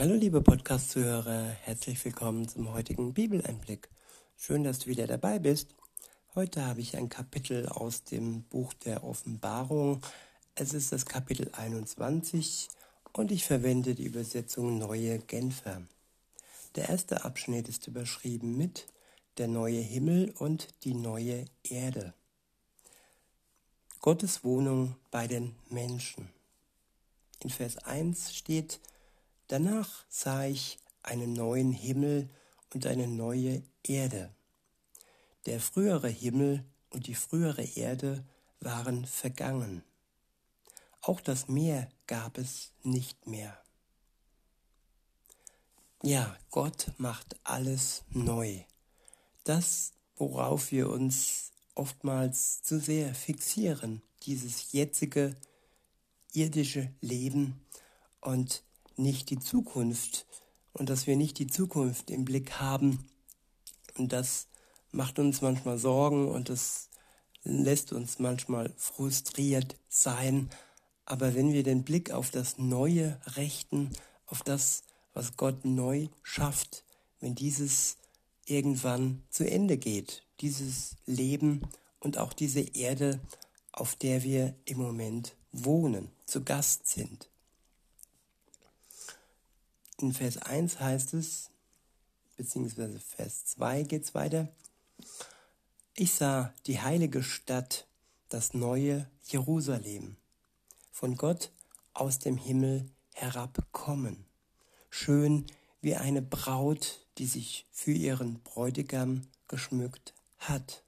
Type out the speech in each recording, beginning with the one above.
Hallo liebe Podcast-Zuhörer, herzlich willkommen zum heutigen Bibeleinblick. Schön, dass du wieder dabei bist. Heute habe ich ein Kapitel aus dem Buch der Offenbarung. Es ist das Kapitel 21 und ich verwende die Übersetzung Neue Genfer. Der erste Abschnitt ist überschrieben mit Der neue Himmel und die neue Erde. Gottes Wohnung bei den Menschen. In Vers 1 steht, Danach sah ich einen neuen Himmel und eine neue Erde. Der frühere Himmel und die frühere Erde waren vergangen. Auch das Meer gab es nicht mehr. Ja, Gott macht alles neu. Das, worauf wir uns oftmals zu sehr fixieren, dieses jetzige irdische Leben und nicht die Zukunft und dass wir nicht die Zukunft im Blick haben. Und das macht uns manchmal Sorgen und das lässt uns manchmal frustriert sein. Aber wenn wir den Blick auf das Neue richten, auf das, was Gott neu schafft, wenn dieses irgendwann zu Ende geht, dieses Leben und auch diese Erde, auf der wir im Moment wohnen, zu Gast sind. In Vers 1 heißt es, beziehungsweise Vers 2 geht es weiter, ich sah die heilige Stadt, das neue Jerusalem, von Gott aus dem Himmel herabkommen, schön wie eine Braut, die sich für ihren Bräutigam geschmückt hat.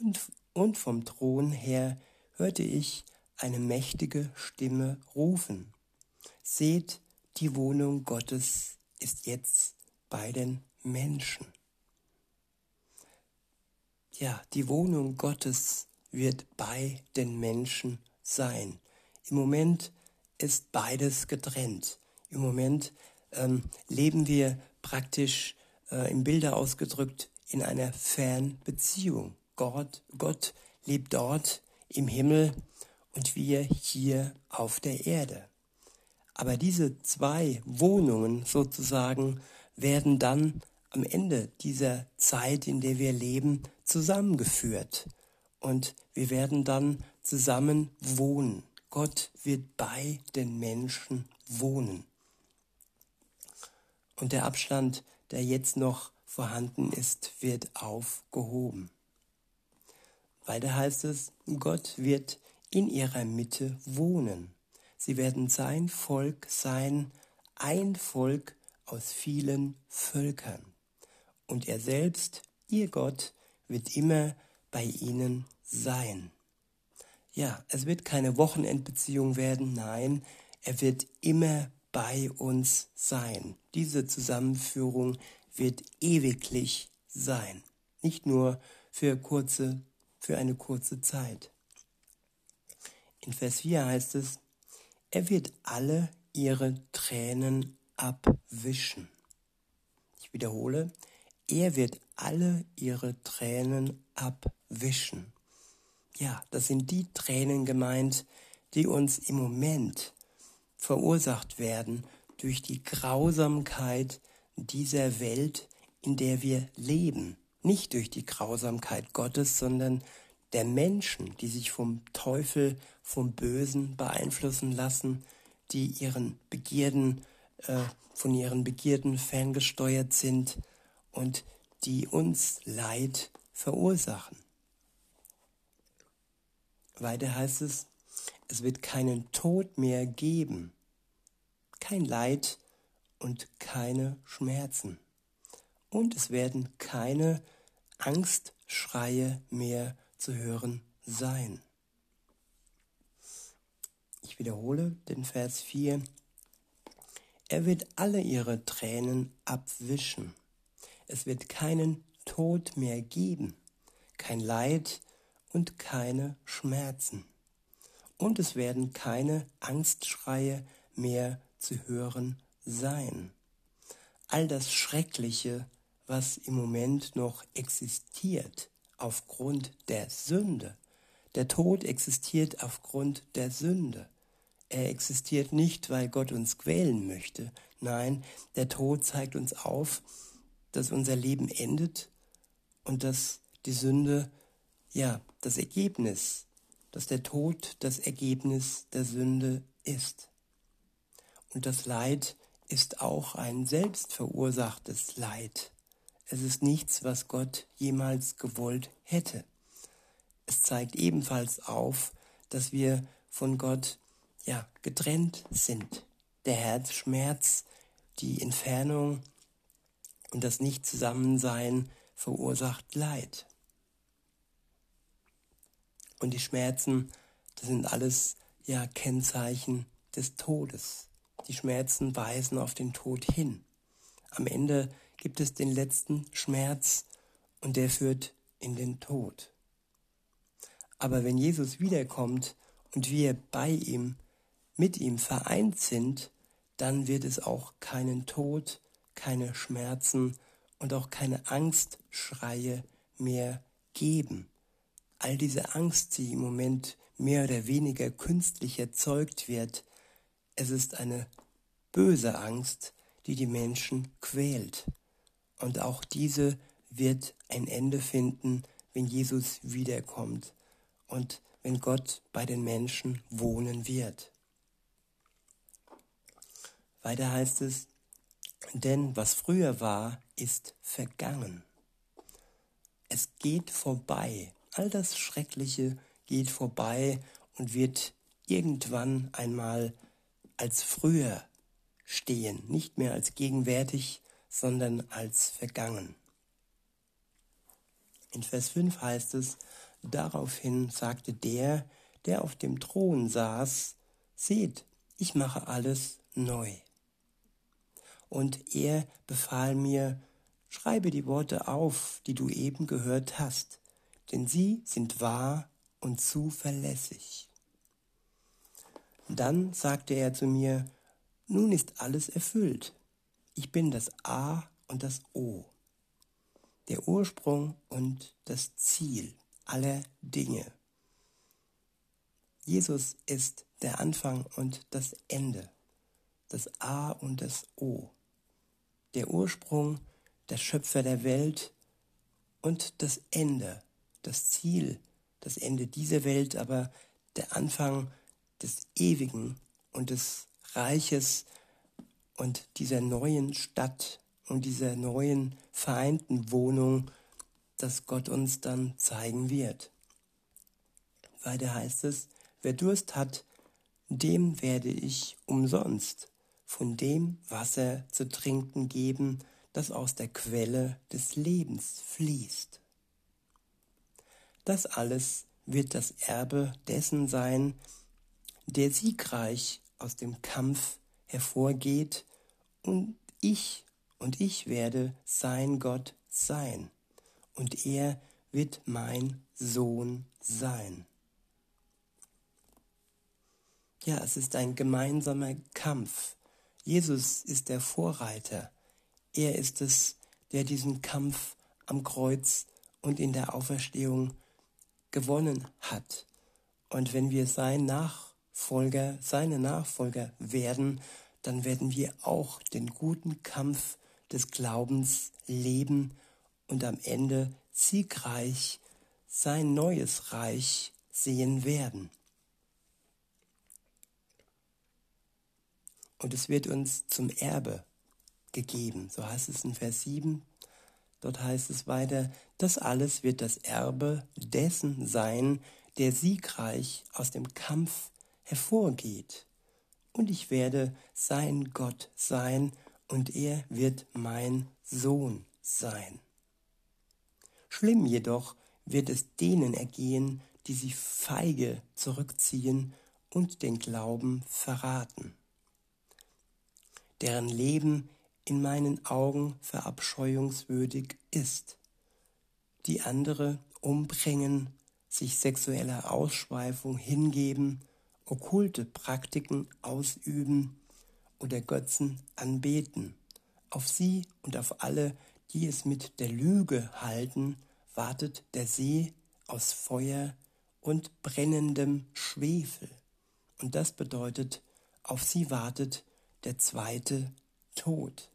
Und, und vom Thron her hörte ich eine mächtige Stimme rufen. Seht, die Wohnung Gottes ist jetzt bei den Menschen. Ja, die Wohnung Gottes wird bei den Menschen sein. Im Moment ist beides getrennt. Im Moment ähm, leben wir praktisch äh, im Bilder ausgedrückt in einer Fernbeziehung. Gott, Gott lebt dort im Himmel und wir hier auf der Erde. Aber diese zwei Wohnungen sozusagen werden dann am Ende dieser Zeit, in der wir leben, zusammengeführt. Und wir werden dann zusammen wohnen. Gott wird bei den Menschen wohnen. Und der Abstand, der jetzt noch vorhanden ist, wird aufgehoben. Weiter heißt es, Gott wird in ihrer Mitte wohnen. Sie werden sein Volk sein, ein Volk aus vielen Völkern. Und er selbst, ihr Gott, wird immer bei ihnen sein. Ja, es wird keine Wochenendbeziehung werden, nein, er wird immer bei uns sein. Diese Zusammenführung wird ewiglich sein, nicht nur für kurze, für eine kurze Zeit. In Vers 4 heißt es, er wird alle ihre Tränen abwischen. Ich wiederhole, er wird alle ihre Tränen abwischen. Ja, das sind die Tränen gemeint, die uns im Moment verursacht werden durch die Grausamkeit dieser Welt, in der wir leben. Nicht durch die Grausamkeit Gottes, sondern der Menschen, die sich vom Teufel, vom Bösen beeinflussen lassen, die ihren Begierden, äh, von ihren Begierden ferngesteuert sind und die uns Leid verursachen. Weiter heißt es, es wird keinen Tod mehr geben, kein Leid und keine Schmerzen. Und es werden keine Angstschreie mehr zu hören sein. Ich wiederhole den Vers 4. Er wird alle ihre Tränen abwischen. Es wird keinen Tod mehr geben, kein Leid und keine Schmerzen. Und es werden keine Angstschreie mehr zu hören sein. All das Schreckliche, was im Moment noch existiert, aufgrund der Sünde. Der Tod existiert aufgrund der Sünde. er existiert nicht, weil Gott uns quälen möchte. Nein, der Tod zeigt uns auf, dass unser Leben endet und dass die Sünde, ja, das Ergebnis, dass der Tod das Ergebnis der Sünde ist. Und das Leid ist auch ein selbstverursachtes Leid. Es ist nichts, was Gott jemals gewollt hätte. Es zeigt ebenfalls auf, dass wir von Gott ja getrennt sind. Der Herzschmerz, die Entfernung und das Nicht-Zusammensein verursacht Leid. Und die Schmerzen, das sind alles ja Kennzeichen des Todes. Die Schmerzen weisen auf den Tod hin. Am Ende gibt es den letzten Schmerz und der führt in den Tod. Aber wenn Jesus wiederkommt und wir bei ihm, mit ihm vereint sind, dann wird es auch keinen Tod, keine Schmerzen und auch keine Angstschreie mehr geben. All diese Angst, die im Moment mehr oder weniger künstlich erzeugt wird, es ist eine böse Angst, die die Menschen quält. Und auch diese wird ein Ende finden, wenn Jesus wiederkommt und wenn Gott bei den Menschen wohnen wird. Weiter heißt es, denn was früher war, ist vergangen. Es geht vorbei. All das Schreckliche geht vorbei und wird irgendwann einmal als früher stehen, nicht mehr als gegenwärtig, sondern als vergangen. In Vers 5 heißt es, daraufhin sagte der, der auf dem Thron saß, seht, ich mache alles neu. Und er befahl mir, schreibe die Worte auf, die du eben gehört hast, denn sie sind wahr und zuverlässig. Dann sagte er zu mir, nun ist alles erfüllt. Ich bin das A und das O, der Ursprung und das Ziel aller Dinge. Jesus ist der Anfang und das Ende, das A und das O, der Ursprung, der Schöpfer der Welt und das Ende, das Ziel, das Ende dieser Welt, aber der Anfang des Ewigen und des Reiches und dieser neuen Stadt und dieser neuen vereinten Wohnung, das Gott uns dann zeigen wird. Weiter heißt es, wer Durst hat, dem werde ich umsonst von dem Wasser zu trinken geben, das aus der Quelle des Lebens fließt. Das alles wird das Erbe dessen sein, der siegreich aus dem Kampf hervorgeht und ich und ich werde sein Gott sein und er wird mein Sohn sein. Ja, es ist ein gemeinsamer Kampf. Jesus ist der Vorreiter. Er ist es, der diesen Kampf am Kreuz und in der Auferstehung gewonnen hat. Und wenn wir sein Nachfolger, seine Nachfolger werden, dann werden wir auch den guten Kampf des Glaubens leben und am Ende siegreich sein neues Reich sehen werden. Und es wird uns zum Erbe gegeben, so heißt es in Vers 7. Dort heißt es weiter, das alles wird das Erbe dessen sein, der siegreich aus dem Kampf hervorgeht. Und ich werde sein Gott sein und er wird mein Sohn sein. Schlimm jedoch wird es denen ergehen, die sich feige zurückziehen und den Glauben verraten, deren Leben in meinen Augen verabscheuungswürdig ist, die andere umbringen, sich sexueller Ausschweifung hingeben okkulte Praktiken ausüben oder Götzen anbeten. Auf sie und auf alle, die es mit der Lüge halten, wartet der See aus Feuer und brennendem Schwefel. Und das bedeutet auf sie wartet der zweite Tod.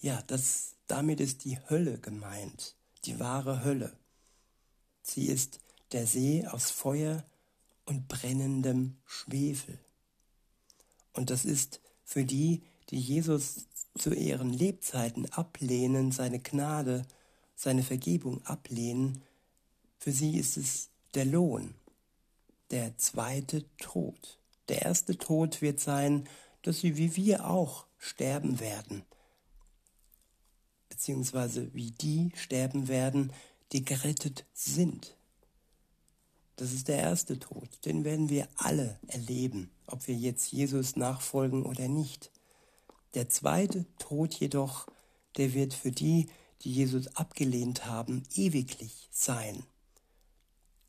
Ja, das, damit ist die Hölle gemeint, die wahre Hölle. Sie ist der See aus Feuer und brennendem Schwefel. Und das ist für die, die Jesus zu ihren Lebzeiten ablehnen, seine Gnade, seine Vergebung ablehnen, für sie ist es der Lohn, der zweite Tod. Der erste Tod wird sein, dass sie wie wir auch sterben werden, beziehungsweise wie die sterben werden, die gerettet sind. Das ist der erste Tod, den werden wir alle erleben, ob wir jetzt Jesus nachfolgen oder nicht. Der zweite Tod jedoch, der wird für die, die Jesus abgelehnt haben, ewiglich sein.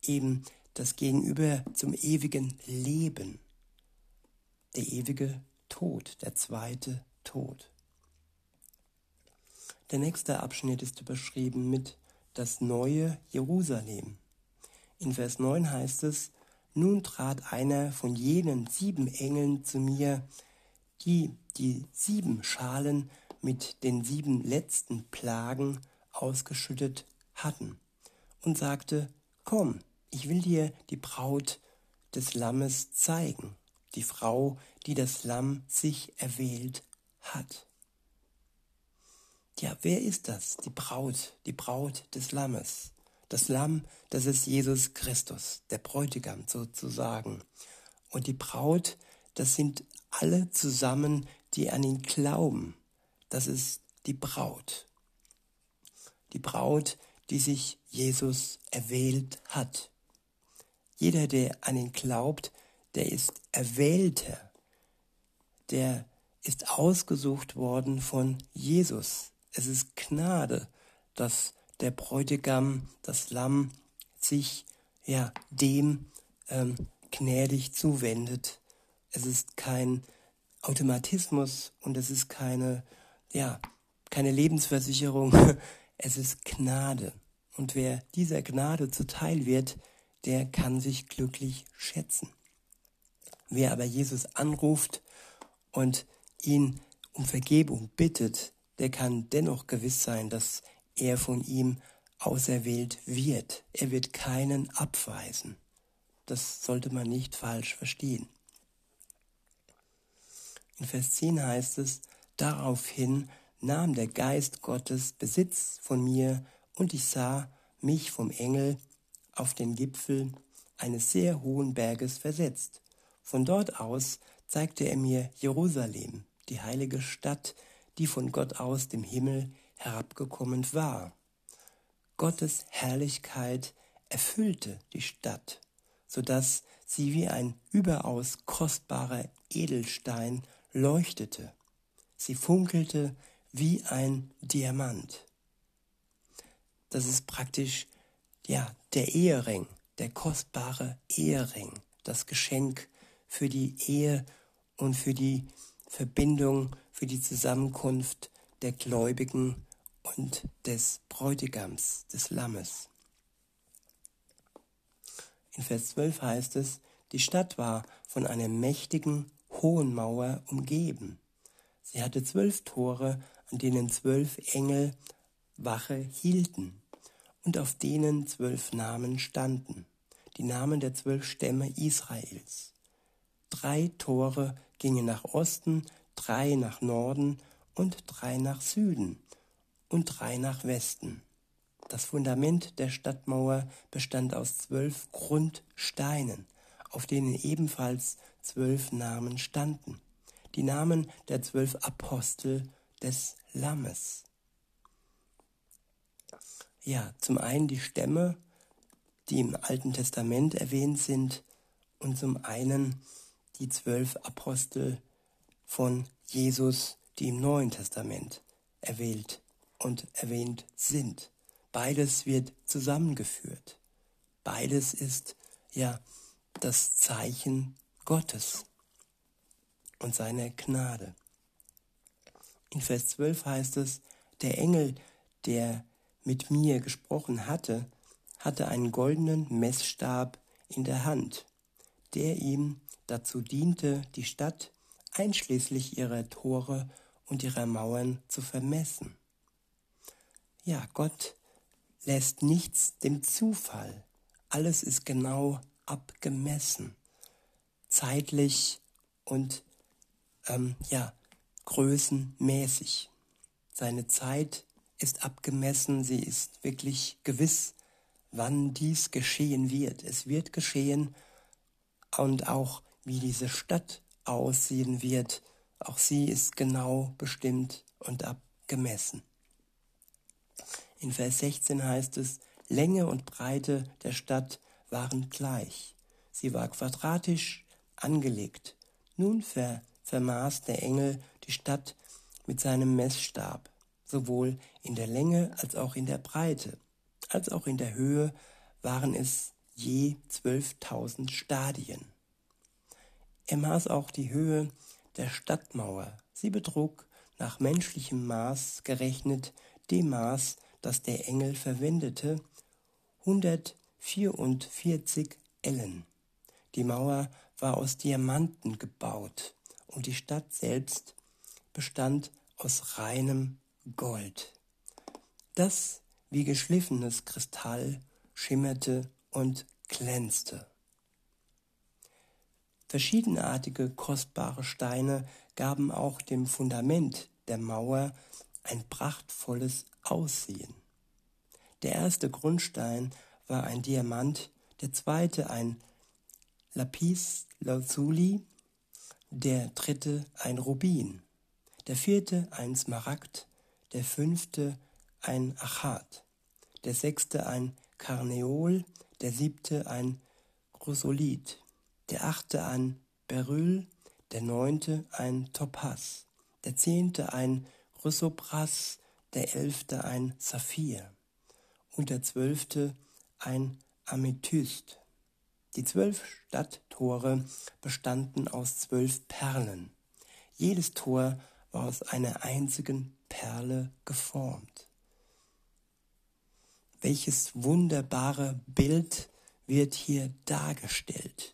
Eben das Gegenüber zum ewigen Leben. Der ewige Tod, der zweite Tod. Der nächste Abschnitt ist überschrieben mit das neue Jerusalem. In Vers 9 heißt es, nun trat einer von jenen sieben Engeln zu mir, die die sieben Schalen mit den sieben letzten Plagen ausgeschüttet hatten, und sagte, Komm, ich will dir die Braut des Lammes zeigen, die Frau, die das Lamm sich erwählt hat. Ja, wer ist das? Die Braut, die Braut des Lammes. Das Lamm, das ist Jesus Christus, der Bräutigam sozusagen. Und die Braut, das sind alle zusammen, die an ihn glauben. Das ist die Braut. Die Braut, die sich Jesus erwählt hat. Jeder, der an ihn glaubt, der ist Erwählter. Der ist ausgesucht worden von Jesus. Es ist Gnade, dass der Bräutigam, das Lamm, sich ja dem ähm, gnädig zuwendet es ist kein Automatismus und es ist keine, ja, keine Lebensversicherung. Es ist Gnade. Und wer dieser Gnade zuteil wird, der kann sich glücklich schätzen. Wer aber Jesus anruft und ihn um Vergebung bittet, der kann dennoch gewiss sein, dass er von ihm auserwählt wird. Er wird keinen abweisen. Das sollte man nicht falsch verstehen. In Vers 10 heißt es, daraufhin nahm der Geist Gottes Besitz von mir und ich sah mich vom Engel auf den Gipfel eines sehr hohen Berges versetzt. Von dort aus zeigte er mir Jerusalem, die heilige Stadt, die von Gott aus dem Himmel herabgekommen war. Gottes Herrlichkeit erfüllte die Stadt, so dass sie wie ein überaus kostbarer Edelstein leuchtete. Sie funkelte wie ein Diamant. Das ist praktisch ja der Ehering, der kostbare Ehering, das Geschenk für die Ehe und für die Verbindung, für die Zusammenkunft der Gläubigen und des Bräutigams, des Lammes. In Vers 12 heißt es, die Stadt war von einer mächtigen hohen Mauer umgeben. Sie hatte zwölf Tore, an denen zwölf Engel Wache hielten und auf denen zwölf Namen standen, die Namen der zwölf Stämme Israels. Drei Tore gingen nach Osten, drei nach Norden und drei nach Süden und drei nach Westen. Das Fundament der Stadtmauer bestand aus zwölf Grundsteinen, auf denen ebenfalls zwölf Namen standen. Die Namen der zwölf Apostel des Lammes. Ja, zum einen die Stämme, die im Alten Testament erwähnt sind, und zum einen die zwölf Apostel von Jesus, die im Neuen Testament erwählt und erwähnt sind. Beides wird zusammengeführt. Beides ist ja das Zeichen Gottes und seiner Gnade. In Vers 12 heißt es, der Engel, der mit mir gesprochen hatte, hatte einen goldenen Messstab in der Hand, der ihm dazu diente, die Stadt einschließlich ihrer Tore und ihrer Mauern zu vermessen. Ja, Gott lässt nichts dem Zufall. Alles ist genau abgemessen, zeitlich und ähm, ja, größenmäßig. Seine Zeit ist abgemessen, sie ist wirklich gewiss, wann dies geschehen wird. Es wird geschehen und auch wie diese Stadt aussehen wird, auch sie ist genau bestimmt und abgemessen. In Vers 16 heißt es, Länge und Breite der Stadt waren gleich. Sie war quadratisch angelegt. Nun ver vermaß der Engel die Stadt mit seinem Messstab, sowohl in der Länge als auch in der Breite, als auch in der Höhe waren es je zwölftausend Stadien. Er maß auch die Höhe der Stadtmauer. Sie betrug nach menschlichem Maß gerechnet dem Maß, das der Engel verwendete, 144 Ellen. Die Mauer war aus Diamanten gebaut und die Stadt selbst bestand aus reinem Gold, das wie geschliffenes Kristall schimmerte und glänzte. Verschiedenartige kostbare Steine gaben auch dem Fundament der Mauer ein prachtvolles Aussehen. Der erste Grundstein war ein Diamant, der zweite ein Lapis Lazuli, der dritte ein Rubin, der vierte ein Smaragd, der fünfte ein Achat, der sechste ein Karneol, der siebte ein Chrysolith, der achte ein Beryl, der neunte ein Topaz, der zehnte ein Chrysobras, der elfte ein Saphir und der zwölfte ein Amethyst. Die zwölf Stadttore bestanden aus zwölf Perlen. Jedes Tor war aus einer einzigen Perle geformt. Welches wunderbare Bild wird hier dargestellt?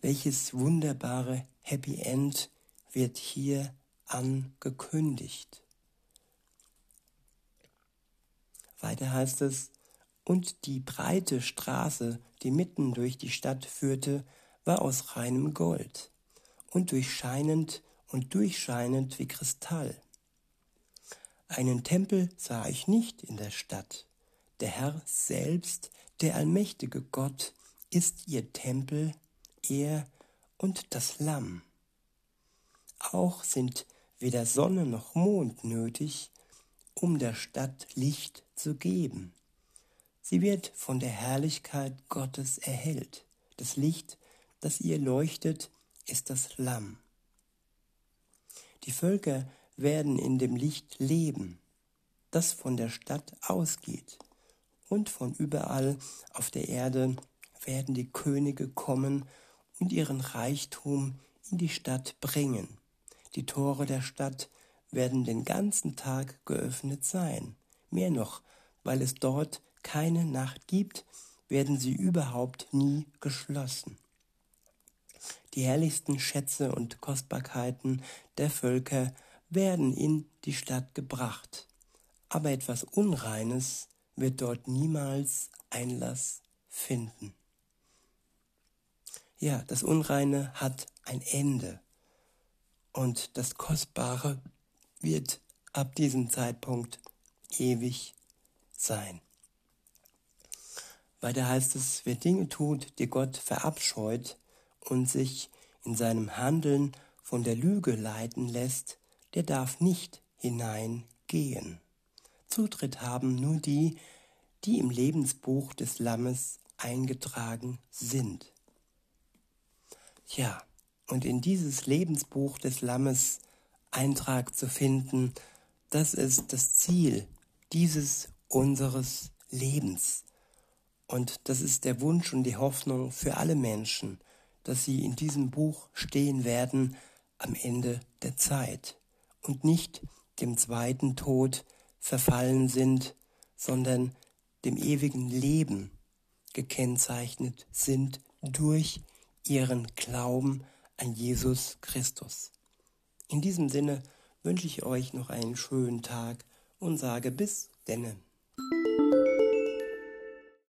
Welches wunderbare Happy End wird hier angekündigt? Weiter heißt es, und die breite Straße, die mitten durch die Stadt führte, war aus reinem Gold und durchscheinend und durchscheinend wie Kristall. Einen Tempel sah ich nicht in der Stadt. Der Herr selbst, der allmächtige Gott, ist ihr Tempel, er und das Lamm. Auch sind weder Sonne noch Mond nötig, um der Stadt Licht zu geben. Sie wird von der Herrlichkeit Gottes erhellt. Das Licht, das ihr leuchtet, ist das Lamm. Die Völker werden in dem Licht leben, das von der Stadt ausgeht. Und von überall auf der Erde werden die Könige kommen und ihren Reichtum in die Stadt bringen. Die Tore der Stadt werden den ganzen Tag geöffnet sein. Mehr noch, weil es dort keine Nacht gibt, werden sie überhaupt nie geschlossen. Die herrlichsten Schätze und Kostbarkeiten der Völker werden in die Stadt gebracht, aber etwas Unreines wird dort niemals Einlass finden. Ja, das Unreine hat ein Ende und das Kostbare wird ab diesem Zeitpunkt ewig sein. Weiter heißt es, wer Dinge tut, die Gott verabscheut und sich in seinem Handeln von der Lüge leiten lässt, der darf nicht hineingehen. Zutritt haben nur die, die im Lebensbuch des Lammes eingetragen sind. Ja, und in dieses Lebensbuch des Lammes Eintrag zu finden, das ist das Ziel dieses unseres Lebens. Und das ist der Wunsch und die Hoffnung für alle Menschen, dass sie in diesem Buch stehen werden am Ende der Zeit und nicht dem zweiten Tod verfallen sind, sondern dem ewigen Leben gekennzeichnet sind durch ihren Glauben an Jesus Christus. In diesem Sinne wünsche ich euch noch einen schönen Tag und sage bis denne.